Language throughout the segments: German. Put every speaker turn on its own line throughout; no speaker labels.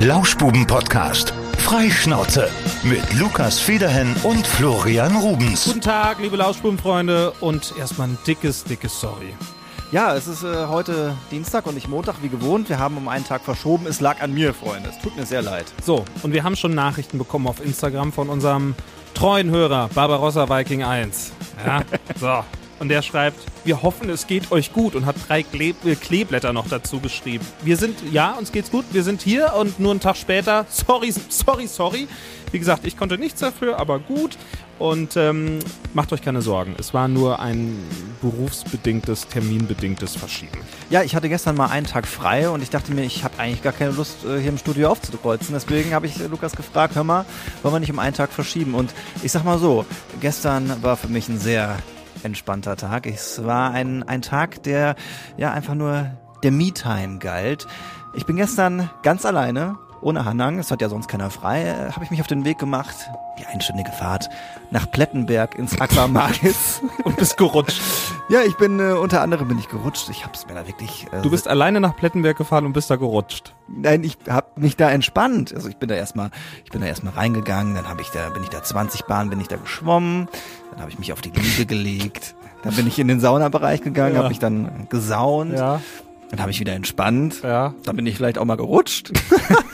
Lauschbuben-Podcast. Freischnauze. Mit Lukas Federhen und Florian Rubens.
Guten Tag, liebe Lauschbubenfreunde. Und erstmal ein dickes, dickes Sorry.
Ja, es ist äh, heute Dienstag und nicht Montag wie gewohnt. Wir haben um einen Tag verschoben. Es lag an mir, Freunde. Es tut mir sehr leid.
So, und wir haben schon Nachrichten bekommen auf Instagram von unserem treuen Hörer, Barbarossa Viking 1. Ja, so. Und der schreibt, wir hoffen, es geht euch gut und hat drei Kle äh, Kleeblätter noch dazu geschrieben. Wir sind, ja, uns geht's gut, wir sind hier und nur einen Tag später, sorry, sorry, sorry. Wie gesagt, ich konnte nichts dafür, aber gut. Und ähm, macht euch keine Sorgen. Es war nur ein berufsbedingtes, terminbedingtes Verschieben.
Ja, ich hatte gestern mal einen Tag frei und ich dachte mir, ich habe eigentlich gar keine Lust, äh, hier im Studio aufzukreuzen. Deswegen habe ich äh, Lukas gefragt, hör mal, wollen wir nicht um einen Tag verschieben? Und ich sag mal so, gestern war für mich ein sehr entspannter Tag. Es war ein, ein Tag, der ja einfach nur der Me-Time galt. Ich bin gestern ganz alleine ohne Hanang, es hat ja sonst keiner frei, habe ich mich auf den Weg gemacht, die einstündige Fahrt nach Plettenberg ins Aquamagis
und bist gerutscht.
Ja, ich bin äh, unter anderem bin ich gerutscht. Ich hab's mir da wirklich.
Äh, du bist alleine nach Plettenberg gefahren und bist da gerutscht.
Nein, ich hab mich da entspannt. Also ich bin da erstmal, ich bin da erstmal reingegangen, dann habe ich da, bin ich da 20 Bahnen, bin ich da geschwommen, dann habe ich mich auf die Liege gelegt, dann bin ich in den Saunabereich gegangen, ja. habe mich dann gesaunt. Ja. Dann habe ich wieder entspannt. Ja. Dann bin ich vielleicht auch mal gerutscht.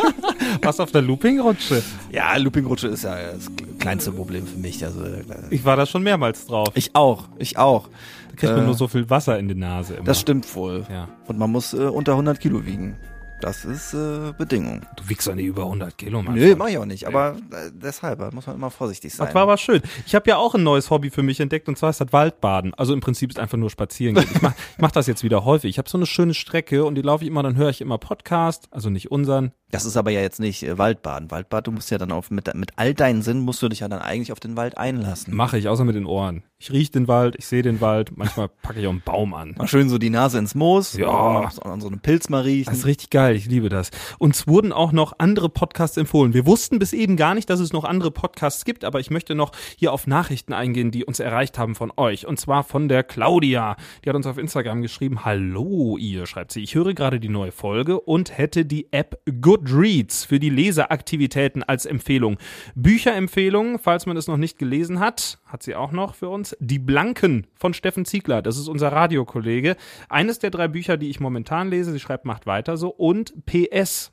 Was auf der Looping-Rutsche?
Ja, Looping-Rutsche ist ja das kleinste Problem für mich. Also, äh,
ich war da schon mehrmals drauf.
Ich auch, ich auch.
Da kriegt man äh, nur so viel Wasser in die Nase immer.
Das stimmt wohl. Ja. Und man muss äh, unter 100 Kilo wiegen. Das ist äh, Bedingung.
Du wiegst doch nicht über 100 Kilo,
Mann. Nö, mach ich auch nicht. Aber äh, deshalb muss man immer vorsichtig sein.
Das war aber schön. Ich habe ja auch ein neues Hobby für mich entdeckt und zwar ist das Waldbaden. Also im Prinzip ist einfach nur spazieren gehen. Ich mach, ich mach das jetzt wieder häufig. Ich habe so eine schöne Strecke und die laufe ich immer, dann höre ich immer Podcast, also nicht unseren.
Das ist aber ja jetzt nicht äh, Waldbaden. Waldbad, du musst ja dann auf mit, mit all deinen Sinnen musst du dich ja dann eigentlich auf den Wald einlassen.
Mache ich, außer mit den Ohren. Ich rieche den Wald, ich sehe den Wald, manchmal packe ich auch einen Baum an.
Mal schön so die Nase ins Moos,
ja,
an so einen Pilz mal riechen.
Das ist richtig geil, ich liebe das. Uns wurden auch noch andere Podcasts empfohlen. Wir wussten bis eben gar nicht, dass es noch andere Podcasts gibt, aber ich möchte noch hier auf Nachrichten eingehen, die uns erreicht haben von euch. Und zwar von der Claudia. Die hat uns auf Instagram geschrieben, hallo ihr, schreibt sie. Ich höre gerade die neue Folge und hätte die App Goodreads für die Leseaktivitäten als Empfehlung. Bücherempfehlungen, falls man es noch nicht gelesen hat, hat sie auch noch für uns. Die Blanken von Steffen Ziegler, das ist unser Radiokollege. Eines der drei Bücher, die ich momentan lese, sie schreibt, macht weiter so. Und PS.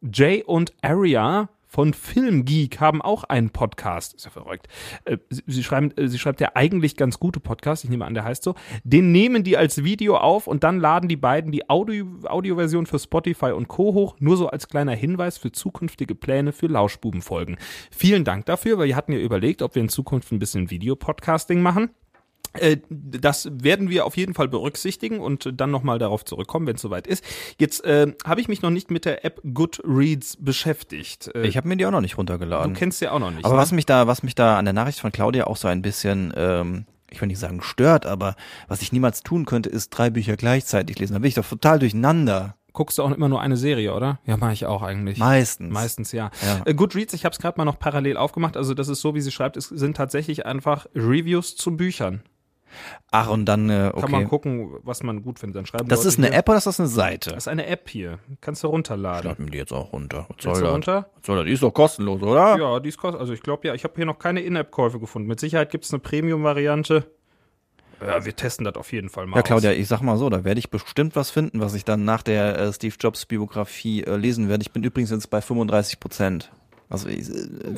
Jay und Aria von Filmgeek haben auch einen Podcast. Ist ja verrückt. Äh, sie, schreiben, äh, sie schreibt ja eigentlich ganz gute Podcast, ich nehme an, der heißt so. Den nehmen die als Video auf und dann laden die beiden die Audio, Audioversion für Spotify und Co. hoch. Nur so als kleiner Hinweis für zukünftige Pläne für Lauschbubenfolgen. Vielen Dank dafür, weil wir hatten ja überlegt, ob wir in Zukunft ein bisschen Videopodcasting machen. Äh, das werden wir auf jeden Fall berücksichtigen und dann nochmal darauf zurückkommen, wenn es soweit ist. Jetzt äh, habe ich mich noch nicht mit der App Goodreads beschäftigt.
Äh, ich habe mir die auch noch nicht runtergeladen.
Du kennst sie auch noch nicht.
Aber ne? was mich da, was mich da an der Nachricht von Claudia auch so ein bisschen, ähm, ich will nicht sagen stört, aber was ich niemals tun könnte, ist drei Bücher gleichzeitig lesen. Da bin ich doch total durcheinander.
Guckst du auch immer nur eine Serie, oder? Ja, mache ich auch eigentlich.
Meistens.
Meistens, ja. ja. Äh, Goodreads, ich habe es gerade mal noch parallel aufgemacht. Also das ist so, wie sie schreibt, es sind tatsächlich einfach Reviews zu Büchern.
Ach, und dann, äh, okay.
Kann man gucken, was man gut findet. Dann schreiben
Das Leute ist eine hier. App oder ist das eine Seite?
Das ist eine App hier. Kannst du runterladen.
Ich lade mir die jetzt auch runter.
Was soll das? runter?
Was soll das? Die ist doch kostenlos, oder?
Ja, die ist kostenlos. Also ich glaube ja, ich habe hier noch keine In-App-Käufe gefunden. Mit Sicherheit gibt es eine Premium-Variante. Ja, wir testen das auf jeden Fall mal.
Ja, Claudia, aus. ich sag mal so, da werde ich bestimmt was finden, was ich dann nach der äh, Steve Jobs Biografie äh, lesen werde. Ich bin übrigens jetzt bei 35 Prozent. Also äh,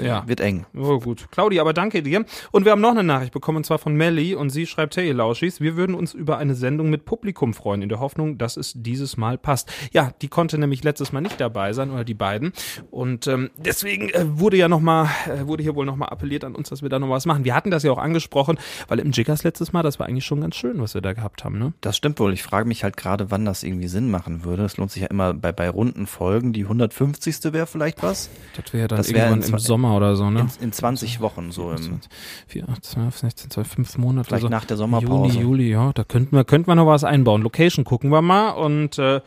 ja. wird eng.
Oh, gut. Claudia, aber danke dir. Und wir haben noch eine Nachricht bekommen, und zwar von Melly. Und sie schreibt, hey, Lauschis, wir würden uns über eine Sendung mit Publikum freuen, in der Hoffnung, dass es dieses Mal passt. Ja, die konnte nämlich letztes Mal nicht dabei sein, oder die beiden. Und ähm, deswegen äh, wurde ja nochmal, äh, wurde hier wohl nochmal appelliert an uns, dass wir da noch was machen. Wir hatten das ja auch angesprochen, weil im Jiggers letztes Mal, das war eigentlich schon ganz schön, was wir da gehabt haben, ne?
Das stimmt wohl. Ich frage mich halt gerade, wann das irgendwie Sinn machen würde. Es lohnt sich ja immer bei, bei runden Folgen. Die 150. wäre vielleicht was.
Das wäre dann das wär irgendwann im Sommer oder so, ne?
In, in 20 Wochen so. Im
4, 8, 12, 16, 12, 5 Monate.
Vielleicht so. nach der Sommerpause.
Juni, Juli, ja. Da könnten wir, könnten wir noch was einbauen. Location gucken wir mal und äh,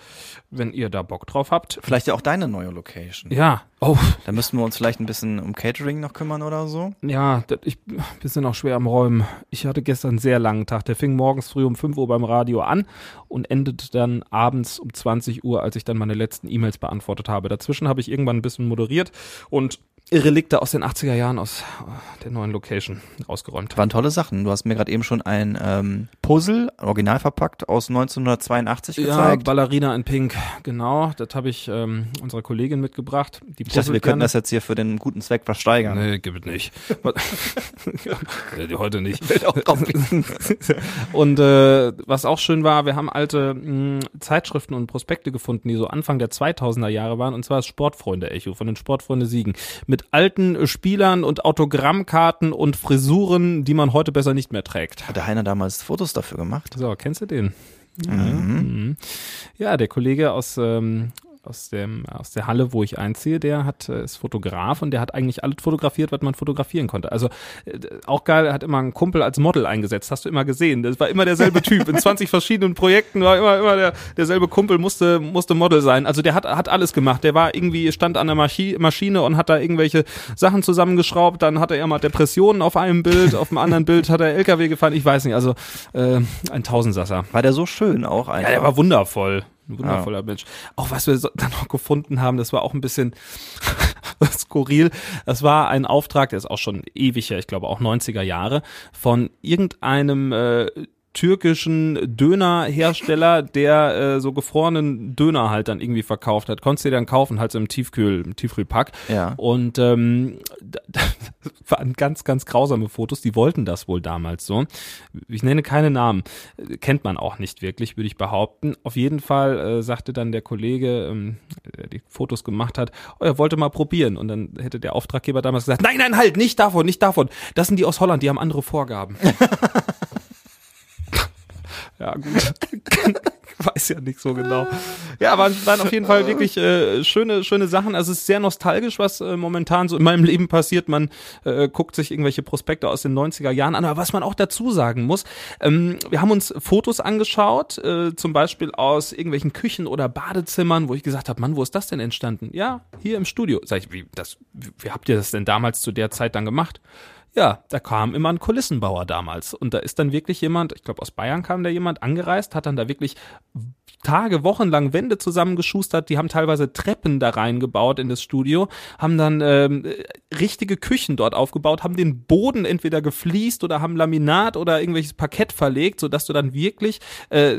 wenn ihr da Bock drauf habt.
Vielleicht ja auch deine neue Location.
Ja, Oh,
Da müssten wir uns vielleicht ein bisschen um Catering noch kümmern oder so.
ja, ich bin auch schwer am Räumen. Ich hatte gestern einen sehr langen Tag. Der fing morgens früh um 5 Uhr beim Radio an und endete dann abends um 20 Uhr, als ich dann meine letzten E-Mails beantwortet habe. Dazwischen habe ich irgendwann ein bisschen moderiert und Relikte aus den 80er Jahren aus äh, der neuen Location rausgeräumt.
Waren tolle Sachen. Du hast mir gerade eben schon ein ähm, Puzzle, original verpackt, aus 1982
Ja,
gezeigt.
Ballerina in Pink, genau. Das habe ich ähm, unserer Kollegin mitgebracht. Die
ich dachte, wir
puzzelt
könnten
gerne.
das jetzt hier für den guten Zweck versteigern.
Nee, gibt es nicht. Ja, Heute nicht. Und äh, was auch schön war, wir haben alte mh, Zeitschriften und Prospekte gefunden, die so Anfang der 2000er Jahre waren, und zwar das Sportfreunde-Echo von den Sportfreunde Siegen. Mit alten äh, Spielern und Autogrammkarten und Frisuren, die man heute besser nicht mehr trägt.
Hat der Heiner damals Fotos dafür gemacht?
So, kennst du den? Ja, mhm. ja der Kollege aus, ähm, aus, dem, aus der Halle, wo ich einziehe, der hat, äh, ist Fotograf und der hat eigentlich alles fotografiert, was man fotografieren konnte. Also äh, auch geil, er hat immer einen Kumpel als Model eingesetzt, hast du immer gesehen. Das war immer derselbe Typ. In 20 verschiedenen Projekten war immer, immer der, derselbe Kumpel musste, musste Model sein. Also der hat, hat alles gemacht. Der war irgendwie, stand an der Maschi Maschine und hat da irgendwelche Sachen zusammengeschraubt. Dann hatte er mal Depressionen auf einem Bild, auf dem anderen Bild hat er LKW gefahren. Ich weiß nicht, also äh, ein Tausendsasser.
War der so schön auch einfach?
Ja, der war wundervoll. Ein wundervoller Mensch. Auch was wir dann noch gefunden haben, das war auch ein bisschen skurril. Das war ein Auftrag, der ist auch schon ewig her, ich glaube auch 90er Jahre, von irgendeinem äh, türkischen Dönerhersteller, der äh, so gefrorenen Döner halt dann irgendwie verkauft hat. Konntest du dir dann kaufen, halt so im Tiefkühl, im Tiefkühlpack.
Ja.
Und ähm, waren ganz, ganz grausame Fotos, die wollten das wohl damals so. Ich nenne keine Namen, kennt man auch nicht wirklich, würde ich behaupten. Auf jeden Fall äh, sagte dann der Kollege, ähm, der die Fotos gemacht hat, oh, er wollte mal probieren. Und dann hätte der Auftraggeber damals gesagt, nein, nein, halt, nicht davon, nicht davon. Das sind die aus Holland, die haben andere Vorgaben. Ja, gut. Weiß ja nicht so genau. Ja, waren, waren auf jeden Fall wirklich äh, schöne, schöne Sachen. Also es ist sehr nostalgisch, was äh, momentan so in meinem Leben passiert. Man äh, guckt sich irgendwelche Prospekte aus den 90er Jahren an. Aber was man auch dazu sagen muss, ähm, wir haben uns Fotos angeschaut, äh, zum Beispiel aus irgendwelchen Küchen oder Badezimmern, wo ich gesagt habe, Mann, wo ist das denn entstanden? Ja, hier im Studio. Sag ich, wie, das, wie habt ihr das denn damals zu der Zeit dann gemacht? Ja, da kam immer ein Kulissenbauer damals. Und da ist dann wirklich jemand, ich glaube aus Bayern kam da jemand angereist, hat dann da wirklich Tage, Wochen lang Wände zusammengeschustert, die haben teilweise Treppen da reingebaut in das Studio, haben dann ähm, richtige Küchen dort aufgebaut, haben den Boden entweder gefliest oder haben Laminat oder irgendwelches Parkett verlegt, sodass du dann wirklich äh,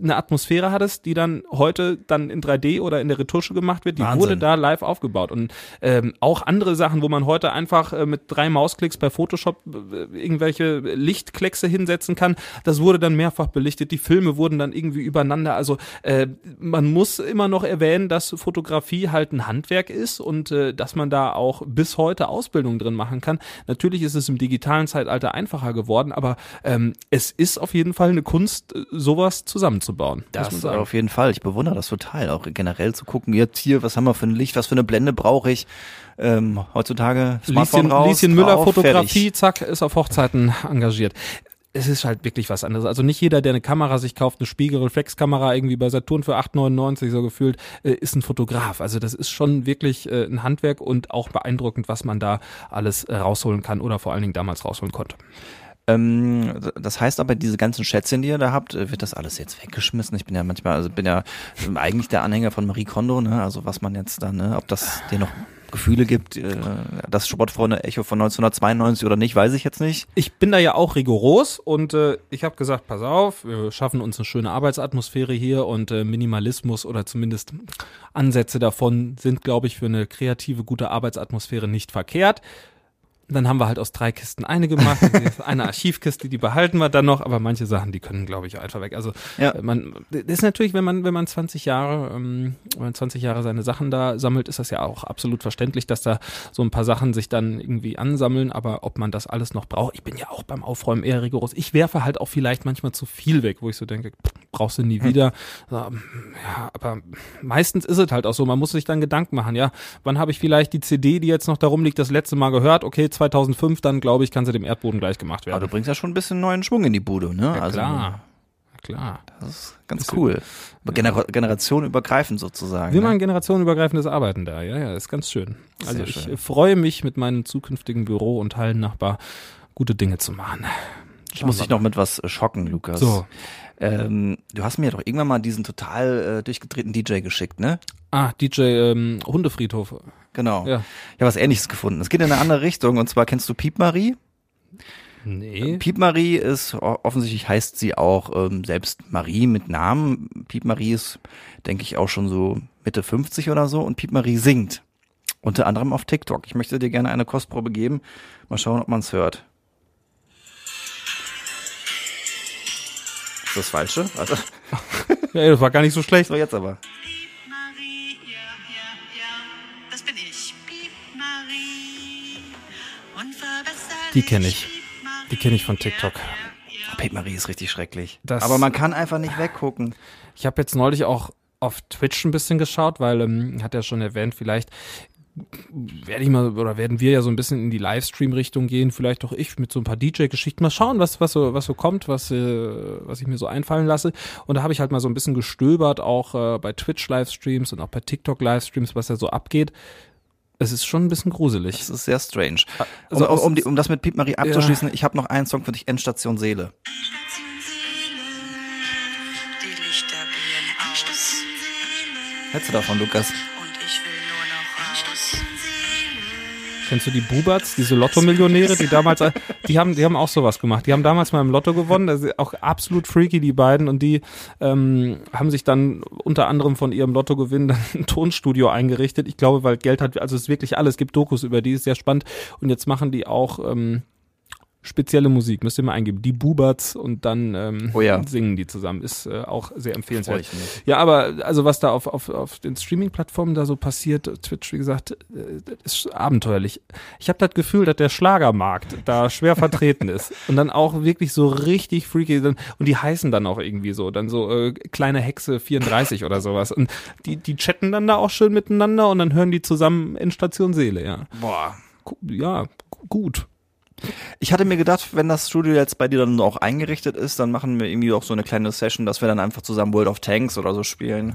eine Atmosphäre hattest, die dann heute dann in 3D oder in der Retusche gemacht wird, die
Wahnsinn.
wurde da live aufgebaut. Und ähm, auch andere Sachen, wo man heute einfach äh, mit drei Mausklicks bei Photoshop äh, irgendwelche Lichtkleckse hinsetzen kann, das wurde dann mehrfach belichtet, die Filme wurden dann irgendwie übereinander, also äh, man muss immer noch erwähnen, dass Fotografie halt ein Handwerk ist und äh, dass man da auch bis heute Ausbildung drin machen kann. Natürlich ist es im digitalen Zeitalter einfacher geworden, aber ähm, es ist auf jeden Fall eine Kunst, äh, sowas zusammenzubauen.
Das auf jeden Fall. Ich bewundere das total. Auch generell zu gucken, jetzt hier, was haben wir für ein Licht, was für eine Blende brauche ich. Ähm, heutzutage Smartphone
Lieschen,
raus,
Lieschen Müller
drauf,
Fotografie,
fertig.
zack, ist auf Hochzeiten engagiert. Es ist halt wirklich was anderes. Also nicht jeder, der eine Kamera sich kauft, eine Spiegelreflexkamera irgendwie bei Saturn für 8,99 so gefühlt, äh, ist ein Fotograf. Also das ist schon wirklich äh, ein Handwerk und auch beeindruckend, was man da alles äh, rausholen kann oder vor allen Dingen damals rausholen konnte.
Ähm, das heißt aber, diese ganzen Schätzchen, die ihr da habt, wird das alles jetzt weggeschmissen? Ich bin ja manchmal, also bin ja eigentlich der Anhänger von Marie Kondo, ne? Also was man jetzt dann, ne? ob das dir noch Gefühle gibt, äh, das Sportfreunde Echo von 1992 oder nicht, weiß ich jetzt nicht.
Ich bin da ja auch rigoros und äh, ich habe gesagt, pass auf, wir schaffen uns eine schöne Arbeitsatmosphäre hier und äh, Minimalismus oder zumindest Ansätze davon sind, glaube ich, für eine kreative, gute Arbeitsatmosphäre nicht verkehrt. Dann haben wir halt aus drei Kisten eine gemacht. eine Archivkiste, die behalten wir dann noch, aber manche Sachen, die können, glaube ich, einfach weg. Also
Ja.
äh, man, das ist natürlich, wenn man, wenn man 20 Jahre, ähm, wenn man 20 Jahre seine Sachen da sammelt, ist das ja auch absolut verständlich, dass da so ein paar Sachen sich dann irgendwie ansammeln. Aber ob man das alles noch braucht, ich bin ja auch beim Aufräumen eher rigoros. Ich werfe halt auch vielleicht manchmal zu viel weg, wo ich so denke, brauchst du nie wieder. Ähm, Ja, aber meistens ist es halt auch so. Man muss sich dann Gedanken machen, ja, wann habe ich vielleicht die CD, die jetzt noch da rumliegt, das letzte Mal gehört? Okay, 2005, dann glaube ich, kann sie dem Erdboden gleich gemacht
Aber
werden.
du bringst ja schon ein bisschen neuen Schwung in die Bude, ne?
Ja,
also,
klar. klar.
Das ist ganz cool. Gener generationenübergreifend sozusagen.
Wir
ne?
machen generationenübergreifendes Arbeiten da. Ja, ja, ist ganz schön. Also
Sehr
ich
schön.
freue mich mit meinem zukünftigen Büro- und Hallennachbar gute Dinge zu machen.
Ich muss dich noch mit was äh, schocken, Lukas.
So.
Ähm, du hast mir doch irgendwann mal diesen total äh, durchgedrehten DJ geschickt, ne?
Ah, DJ ähm, Hundefriedhof.
Genau.
Ja.
Ich habe was ähnliches gefunden. Es geht in eine andere Richtung und zwar kennst du Piep Marie?
Nee.
Piep Marie ist, offensichtlich heißt sie auch ähm, selbst Marie mit Namen. Piep Marie ist, denke ich, auch schon so Mitte 50 oder so und Piep Marie singt. Unter anderem auf TikTok. Ich möchte dir gerne eine Kostprobe geben. Mal schauen, ob man es hört. Ist das falsche? Warte.
Ja, das war gar nicht so schlecht.
So, jetzt aber.
Die kenn ich. Die kenne ich von TikTok.
Piep Marie ist richtig schrecklich.
Das-
aber man kann einfach nicht weggucken.
Ich habe jetzt neulich auch auf Twitch ein bisschen geschaut, weil ähm, hat er schon erwähnt, vielleicht werde ich mal oder werden wir ja so ein bisschen in die Livestream-Richtung gehen, vielleicht auch ich mit so ein paar DJ-Geschichten mal schauen, was was so was so kommt, was äh, was ich mir so einfallen lasse. Und da habe ich halt mal so ein bisschen gestöbert, auch äh, bei Twitch-Livestreams und auch bei TikTok-Livestreams, was da so abgeht. Es ist schon ein bisschen gruselig.
Das ist sehr strange.
Also
um, um, um, die, um das mit Piep Marie abzuschließen, ich habe noch einen Song für dich, Endstation Seele.
Station Seele, die Lichter aus.
Hältst du davon, Lukas?
Kennst du die Bubats, diese Lotto-Millionäre, die damals, die haben, die haben auch sowas gemacht. Die haben damals mal im Lotto gewonnen, das ist auch absolut freaky, die beiden, und die ähm, haben sich dann unter anderem von ihrem Lottogewinn dann ein Tonstudio eingerichtet. Ich glaube, weil Geld hat, also es ist wirklich alles, es gibt Dokus über die, ist sehr spannend. Und jetzt machen die auch ähm, spezielle Musik, müsst ihr mal eingeben. Die Bubats und dann ähm,
Oh ja.
singen die zusammen. Ist äh, auch sehr empfehlenswert. Ja, aber also was da auf, auf, auf den Streaming-Plattformen da so passiert, Twitch, wie gesagt, äh, ist abenteuerlich. Ich habe das Gefühl, dass der Schlagermarkt da schwer vertreten ist. Und dann auch wirklich so richtig freaky. Dann, und die heißen dann auch irgendwie so, dann so äh, kleine Hexe 34 oder sowas. Und die, die chatten dann da auch schön miteinander und dann hören die zusammen Endstation Seele, ja.
Boah.
Ja, gu- gut.
Ich hatte mir gedacht, wenn das Studio jetzt bei dir dann auch eingerichtet ist, dann machen wir irgendwie auch so eine kleine Session, dass wir dann einfach zusammen World of Tanks oder so spielen.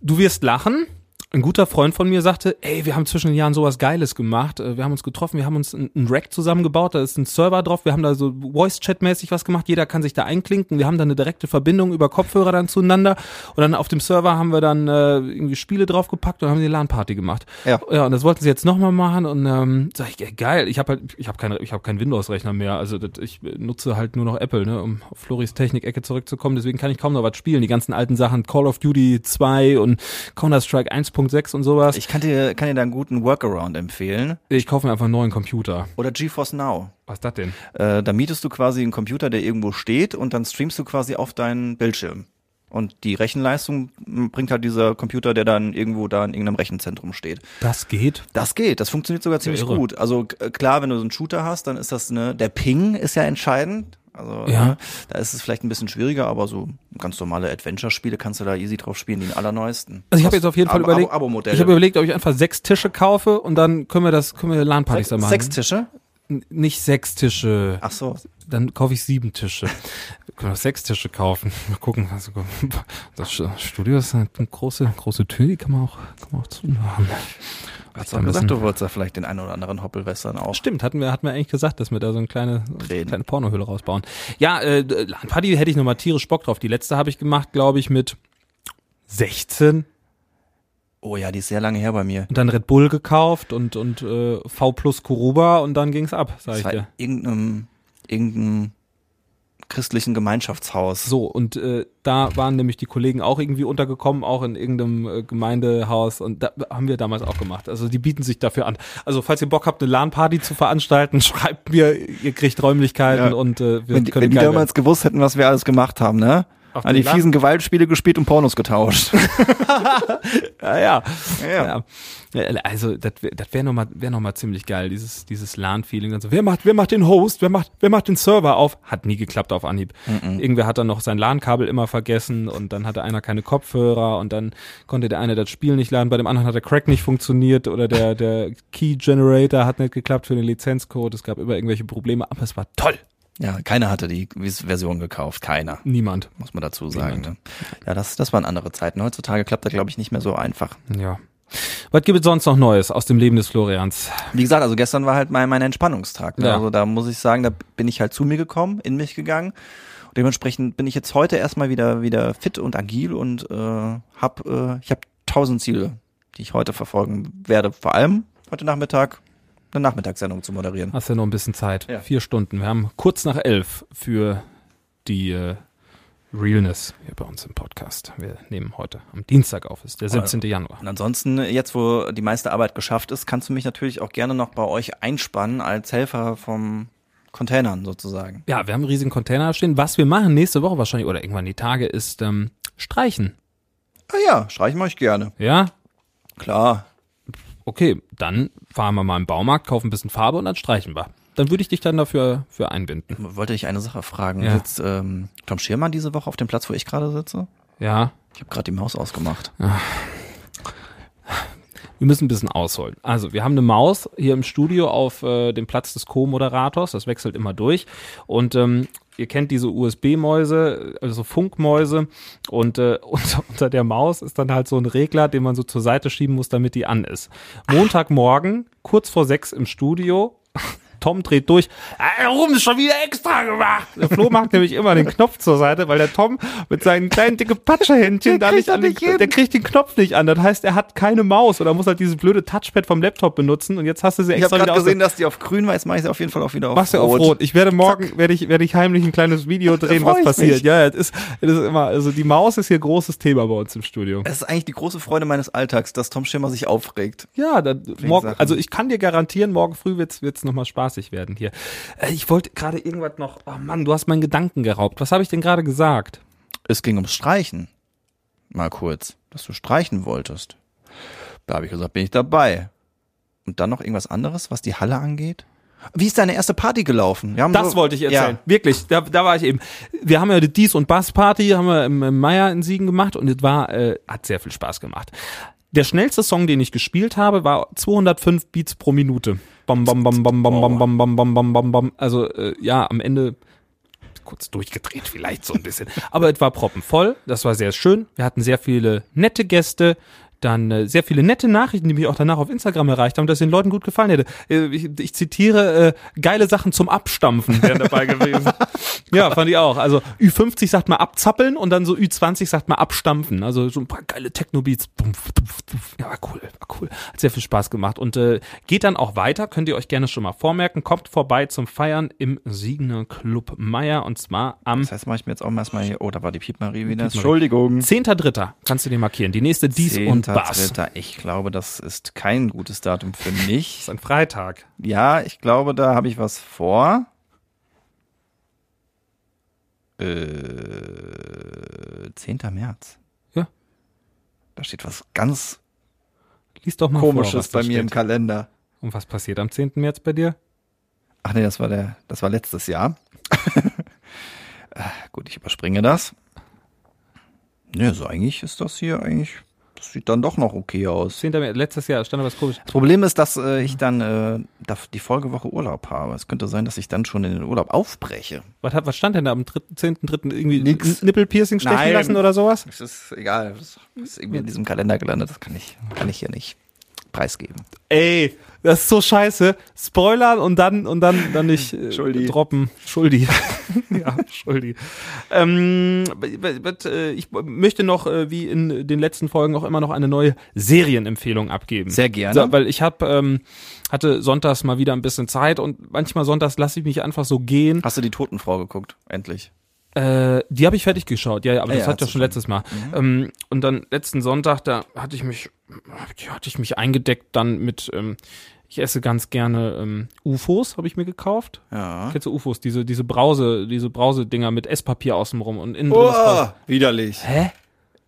Du wirst lachen. Ein guter Freund von mir sagte, ey, wir haben zwischen den Jahren sowas Geiles gemacht. Äh, Wir haben uns getroffen, wir haben uns einen Rack zusammengebaut, da ist ein Server drauf, wir haben da so Voice-Chat-mäßig was gemacht, jeder kann sich da einklinken, wir haben da eine direkte Verbindung über Kopfhörer dann zueinander und dann auf dem Server haben wir dann äh, irgendwie Spiele draufgepackt und haben die LAN-Party gemacht.
Ja.
Ja, und das wollten sie jetzt nochmal machen und ähm, sag ich, ey, geil, ich habe halt, ich habe keine, ich habe keinen Windows-Rechner mehr, also das, ich nutze halt nur noch Apple, ne, um auf Floris Technik-Ecke zurückzukommen, deswegen kann ich kaum noch was spielen. Die ganzen alten Sachen, Call of Duty 2 und Counter-Strike 1.6 und sowas. Ich,
kann dir, kann dir da einen guten Workaround empfehlen.
ich kaufe mir einfach einen neuen Computer.
Oder GeForce Now.
Was ist das denn?
Äh, da mietest du quasi einen Computer, der irgendwo steht und dann streamst du quasi auf deinen Bildschirm. Und die Rechenleistung bringt halt dieser Computer, der dann irgendwo da in irgendeinem Rechenzentrum steht.
Das geht.
Das geht, das funktioniert sogar ziemlich
irre.
gut. Also k- klar, wenn du so einen Shooter hast, dann ist das ne, der Ping ist ja entscheidend. Also
Ja.
ne, da ist es vielleicht ein bisschen schwieriger, aber so ganz normale Adventure-Spiele kannst du da easy drauf spielen, die allerneisten.
Also ich habe jetzt auf jeden Fall
Abo-
überlegt,
Abo- Abo-Modelle.
ich habe überlegt, ob ich einfach sechs Tische kaufe und dann können wir das, können wir LAN-Partys da machen.
Sechs Tische?
N- Nicht sechs Tische.
Ach so.
Dann kaufe ich sieben Tische. Wir können auch sechs Tische kaufen. Mal gucken. Also, das Studio ist eine große, große Tür, die kann man auch, kann man auch zumachen.
Hast du gesagt, du wolltest da vielleicht den einen oder anderen Hoppelwestern auch.
Stimmt, hatten wir, hatten wir eigentlich gesagt, dass wir da so eine kleine,
Reden.
kleine Pornohöhle rausbauen. Ja, äh, LAN-Party hätte ich nochmal tierisch Bock drauf. Die letzte habe ich gemacht, glaube ich, mit 16
Oh ja, die ist sehr lange her bei mir.
und dann Red Bull gekauft und, und äh, V plus Kuruba und dann ging's ab, sag
Das
ich
war
dir.
irgendeinem, irgendeinem christlichen Gemeinschaftshaus.
So, und äh, da waren nämlich die Kollegen auch irgendwie untergekommen, auch in irgendeinem äh, Gemeindehaus und da haben wir damals auch gemacht. Also die bieten sich dafür an. Also falls ihr Bock habt, eine LAN-Party zu veranstalten, schreibt mir, ihr kriegt Räumlichkeiten
Ja.
und äh, wir
Wenn die,
können
wenn die damals gewusst hätten, was wir alles gemacht haben, ne?
Auf
An die
Land?
fiesen Gewaltspiele gespielt und Pornos getauscht.
Ja, ja.
Ja.
ja. Also das wäre wär nochmal wär noch mal ziemlich geil, dieses, dieses LAN-Feeling. Also, wer macht, wer macht den Host, wer macht, wer macht den Server auf? Hat nie geklappt auf Anhieb. Irgendwer hat dann noch sein LAN-Kabel immer vergessen und dann hatte einer keine Kopfhörer und dann konnte der eine das Spiel nicht laden, bei dem anderen hat der Crack nicht funktioniert oder der, der Key Generator hat nicht geklappt für den Lizenzcode. Es gab immer irgendwelche Probleme, aber es war toll.
Ja, keiner hatte die Version gekauft. Keiner.
Niemand.
Muss man dazu sagen. Ne? Ja, das, das waren andere Zeiten. Heutzutage klappt das, glaube ich, nicht mehr so einfach.
Ja. Was gibt es sonst noch Neues aus dem Leben des Florians?
Wie gesagt, also gestern war halt mein, mein Entspannungstag. Ne?
Ja.
Also da muss ich sagen, da bin ich halt zu mir gekommen, in mich gegangen. Und dementsprechend bin ich jetzt heute erstmal wieder wieder fit und agil und äh, hab äh, ich habe tausend Ziele, die ich heute verfolgen werde. Vor allem heute Nachmittag eine Nachmittagssendung zu moderieren.
Hast ja noch ein bisschen Zeit.
Ja.
Vier Stunden. Wir haben kurz nach elf für die äh, Realness hier bei uns im Podcast. Wir nehmen heute am Dienstag auf, ist der 17. Januar.
Und ansonsten, jetzt wo die meiste Arbeit geschafft ist, kannst du mich natürlich auch gerne noch bei euch einspannen als Helfer vom Containern sozusagen.
Ja, wir haben einen riesigen Container stehen. Was wir machen nächste Woche wahrscheinlich oder irgendwann die Tage ist ähm, streichen.
Ah ja, streichen wir euch gerne.
Ja,
Klar.
Okay, dann fahren wir mal im Baumarkt, kaufen ein bisschen Farbe und dann streichen wir. Dann würde ich dich dann dafür für einbinden.
Wollte ich eine Sache fragen.
Ja.
Sitzt ähm, Tom Schirmann diese Woche auf dem Platz, wo ich gerade sitze?
Ja,
Ich habe gerade die Maus ausgemacht.
wir müssen ein bisschen ausholen. Also, wir haben eine Maus hier im Studio auf äh, dem Platz des Co-Moderators. Das wechselt immer durch. Und ähm, ihr kennt diese USB-Mäuse, also Funkmäuse. Und äh, unter, unter der Maus ist dann halt so ein Regler, den man so zur Seite schieben muss, damit die an ist. Montagmorgen, kurz vor sechs im Studio. Tom dreht durch. "Ah, Warum ist schon wieder extra gemacht? Der Flo macht nämlich immer den Knopf zur Seite, weil der Tom mit seinen kleinen dicken Patscherhändchen da nicht an den,
hin.
der kriegt den Knopf nicht an. Das heißt, er hat keine Maus oder muss halt dieses blöde Touchpad vom Laptop benutzen und jetzt hast du sie
Ich
extra
habe
wieder
gerade
aus
gesehen, dass die auf grün war. Jetzt mache ich sie auf jeden Fall auch wieder auf
Machst du auf rot. Ich werde morgen, werde ich, werde ich heimlich ein kleines Video drehen, was
ich
passiert.
mich.
Ja, es ist, es ist immer, also die Maus ist hier großes Thema bei uns im Studio.
Es ist eigentlich die große Freude meines Alltags, dass Tom Schirmer sich aufregt.
Ja, dann morgen, also ich kann dir garantieren, morgen früh wird's wird's noch mal spaßig werden hier. Äh, Ich wollte gerade irgendwas noch. Oh Mann, du hast meinen Gedanken geraubt. Was habe ich denn gerade gesagt?
Es ging ums Streichen. Mal kurz, dass du streichen wolltest. Da habe ich gesagt, bin ich dabei. Und dann noch irgendwas anderes, was die Halle angeht? Wie ist deine erste Party gelaufen?
Das
so-
wollte ich erzählen.
Ja.
Wirklich, da, da war ich eben. Wir haben ja die Dies- und Bass-Party, haben wir im, im Meier in Siegen gemacht und es war, äh, hat sehr viel Spaß gemacht. Der schnellste Song, den ich gespielt habe, war 205 Beats pro Minute. Bam, bam, bam, bam, bam, bam, bam, bam, bam, bam, bam, bam. Also, äh, ja, am Ende kurz durchgedreht vielleicht so ein bisschen. Aber es war proppenvoll, das war sehr schön. Wir hatten sehr viele nette Gäste, dann äh, sehr viele nette Nachrichten, die mich auch danach auf Instagram erreicht haben, dass den Leuten gut gefallen hätte. Äh, ich, ich zitiere, äh, geile Sachen zum Abstampfen wären dabei gewesen. ja, fand ich auch. Also Ü50 sagt mal abzappeln und dann so Ü20 sagt mal abstampfen. Also so ein paar geile Techno-Beats. Ja, war cool, war cool. Hat sehr viel Spaß gemacht. Und äh, geht dann auch weiter, könnt ihr euch gerne schon mal vormerken. Kommt vorbei zum Feiern im Siegener Club Meier und zwar am
Das heißt, mache ich mir jetzt auch mal erstmal hier. Oh, da war die Piepmarie wieder.
Piepmarie.
Entschuldigung.
10.3. kannst du dir markieren. Die nächste Dies und
Dritter. Ich glaube, das ist kein gutes Datum für mich.
ist ein Freitag.
Ja, ich glaube, da habe ich was vor. Äh, 10. März.
Ja.
Da steht was ganz
Lies doch mal vor,
Komisches
da
bei mir im
steht.
Kalender.
Und was passiert am 10. März bei dir?
Ach nee, das war der, das war letztes Jahr. äh, gut, ich überspringe das. Ne, so eigentlich ist das hier eigentlich, das sieht dann doch noch okay aus.
10. März, letztes Jahr stand da was komisch.
Das Problem ist, dass äh, ich dann äh, die Folgewoche Urlaub habe. Es könnte sein, dass ich dann schon in den Urlaub aufbreche.
Was, hat, was stand denn da am 10.3. irgendwie
Nix.
Nippelpiercing stechen
Nein.
lassen oder sowas?
Es ist egal, das ist irgendwie in diesem Kalender gelandet. Das kann ich, kann ich hier nicht preisgeben.
Ey, das ist so scheiße. Spoilern und dann und dann dann nicht äh,
Schuldi.
droppen. Schuldi. ja, Schuldi. Ähm, äh, ich möchte noch, äh, wie in den letzten Folgen, auch immer noch eine neue Serienempfehlung abgeben.
Sehr gerne.
So, weil ich habe ähm, hatte sonntags mal wieder ein bisschen Zeit und manchmal sonntags lasse ich mich einfach so gehen.
Hast du die Totenfrau geguckt? Endlich.
Äh, die habe ich fertig geschaut, ja, ja aber
Ja,
das
ja,
hat ja schon letztes Mal. Ähm, und dann letzten Sonntag, da hatte ich mich, hatte ich mich eingedeckt dann mit, ähm, ich esse ganz gerne ähm, UFOs, habe ich mir gekauft.
Ja.
Kennst du UFOs? Diese, diese Brause, diese Brausedinger mit Esspapier außenrum und innen drin ist Brause.
widerlich.
Hä?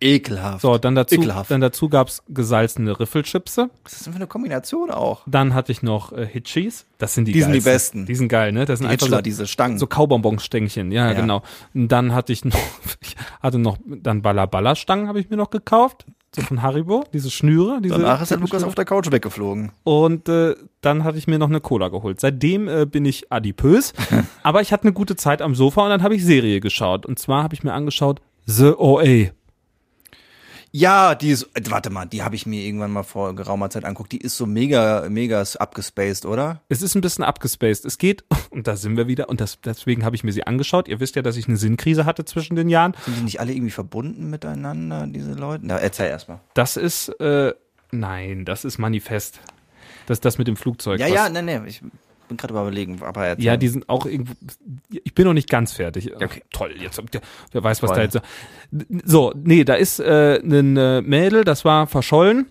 Ekelhaft.
So, dann dazu,
Ekelhaft.
dann dazu gab's gesalzene Riffelchipse.
Was ist das denn für eine Kombination auch?
Dann hatte ich noch äh, Hitchis. Das sind die
Die sind die besten.
Die sind geil, ne? Das sind
Die
einfach
Hitchler,
so,
diese Stangen.
so Kaubonbonstängchen, ja,
Ja.
genau. Und dann hatte ich noch, ich hatte noch, dann Balla Balla Stangen habe ich mir noch gekauft. so von Haribo, diese Schnüre. Diese
Danach ist der Lukas
Schnüre.
auf der Couch weggeflogen.
Und äh, dann hatte ich mir noch eine Cola geholt. Seitdem äh, bin ich adipös, aber ich hatte eine gute Zeit am Sofa und dann habe ich Serie geschaut. Und zwar habe ich mir angeschaut The OA.
Ja, die ist, äh, warte mal, die habe ich mir irgendwann mal vor geraumer Zeit anguckt. Die ist so mega, mega abgespaced, oder?
Es ist ein bisschen abgespaced. Es geht, und da sind wir wieder, und das, deswegen habe ich mir sie angeschaut. Ihr wisst ja, dass ich eine Sinnkrise hatte zwischen den Jahren.
Sind die nicht alle irgendwie verbunden miteinander, diese Leute? Na, erzähl erstmal.
Das ist, äh, nein, das ist Manifest. Das das mit dem Flugzeug.
Ja,
was-
ja, nee, nee, ich bin gerade überlegen, aber erzähl.
Ja, die sind auch irgendwo. Ich bin noch nicht ganz fertig.
Okay.
Toll, jetzt wer weiß, was
Toll.
da jetzt. So, nee, da ist äh, ein äh, Mädel, das war verschollen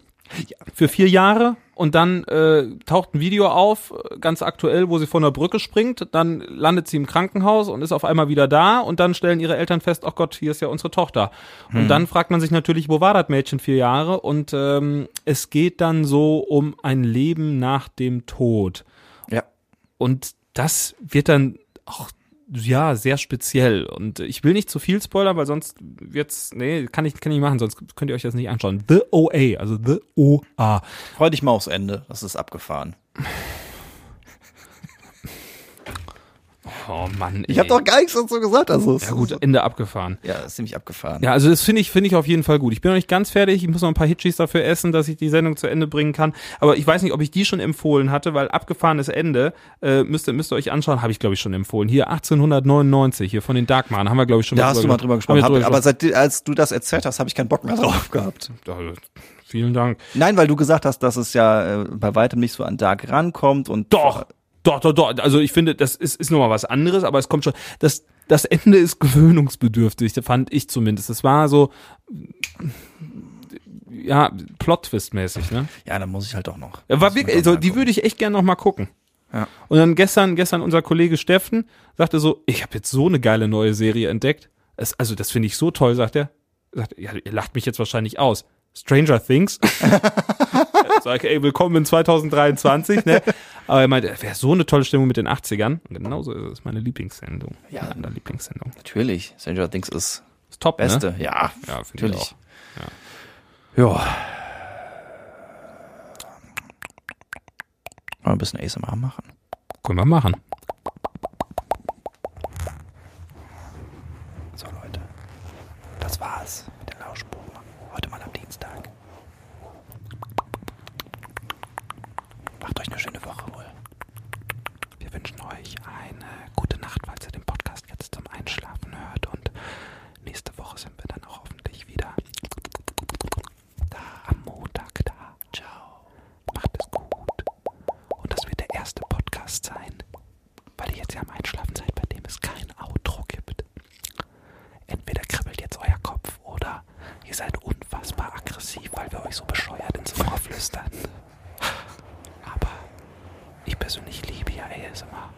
für vier Jahre und dann äh, taucht ein Video auf, ganz aktuell, wo sie von der Brücke springt. Dann landet sie im Krankenhaus und ist auf einmal wieder da und dann stellen ihre Eltern fest, ach Gott, hier ist ja unsere Tochter. Und dann fragt man sich natürlich, wo war das Mädchen vier Jahre? Und ähm, es geht dann so um ein Leben nach dem Tod. Und das wird dann auch ja sehr speziell. Und ich will nicht zu viel spoilern, weil sonst wird's nee kann ich kann ich machen, sonst könnt ihr euch das nicht anschauen. The OA, also The OA.
Freu dich mal aufs Ende, das ist abgefahren.
Oh Mann,
Ich habe doch gar nichts dazu gesagt, also.
ja gut Ende abgefahren.
Ja, ist ziemlich abgefahren.
Ja, also das finde ich finde ich auf jeden Fall gut. Ich bin noch nicht ganz fertig. Ich muss noch ein paar Hitchis dafür essen, dass ich die Sendung zu Ende bringen kann. Aber ich weiß nicht, ob ich die schon empfohlen hatte, weil abgefahrenes Ende äh, müsst ihr müsst ihr euch anschauen. Habe ich glaube ich schon empfohlen. Hier 1899 hier von den Darkman haben wir glaube ich schon
Da
mal
hast du mal drüber gesprochen. Hab,
drüber
aber seit, als du das erzählt hast, habe ich keinen Bock mehr drauf gehabt.
Vielen Dank.
Nein, weil du gesagt hast, dass es ja äh, bei weitem nicht so an Dark rankommt und
Doch, doch, doch, doch. Also ich finde, das ist, ist nochmal was anderes, aber es kommt schon. Das, das Ende ist gewöhnungsbedürftig, fand ich zumindest. Es war so, ja, Plot-Twist-mäßig, ne?
Ja, dann muss ich halt auch noch.
War wirklich, also,
mal
die würde ich echt gerne noch mal gucken.
Ja.
Und dann gestern, gestern unser Kollege Steffen sagte so, ich habe jetzt so eine geile neue Serie entdeckt. Es, also das finde ich so toll, sagt er. Sagt, ja, ihr lacht mich jetzt wahrscheinlich aus. Stranger Things. Sag, ey, willkommen in 2023, ne? Aber er meinte, wäre so eine tolle Stimmung mit den 80ern. Und genauso ist es meine Lieblingssendung.
Ja.
Meine andere Lieblingssendung.
Natürlich. Stranger Things ist
Ist top,
Beste.
Ne?
Ja,
Ja, finde ich
natürlich. Ja. Wollen wir ein bisschen ASMR machen?
Können wir machen.
So, Leute. Das war's mit der Lauschbuch. Heute mal am Dienstag. Macht euch eine schöne Woche wohl.
Wir wünschen euch eine gute Nacht, falls ihr den Podcast jetzt zum Einschlafen hört. Und nächste Woche sind wir dann auch hoffentlich wieder da am Montag da. Ciao. Macht es gut. Und das wird der erste Podcast sein, weil ihr jetzt ja am Einschlafen seid, bei dem es kein Outro gibt. Entweder kribbelt jetzt euer Kopf oder ihr seid aggressiv, weil wir euch so bescheuert ins Ohr flüstern. Aber ich persönlich liebe ja ASMR.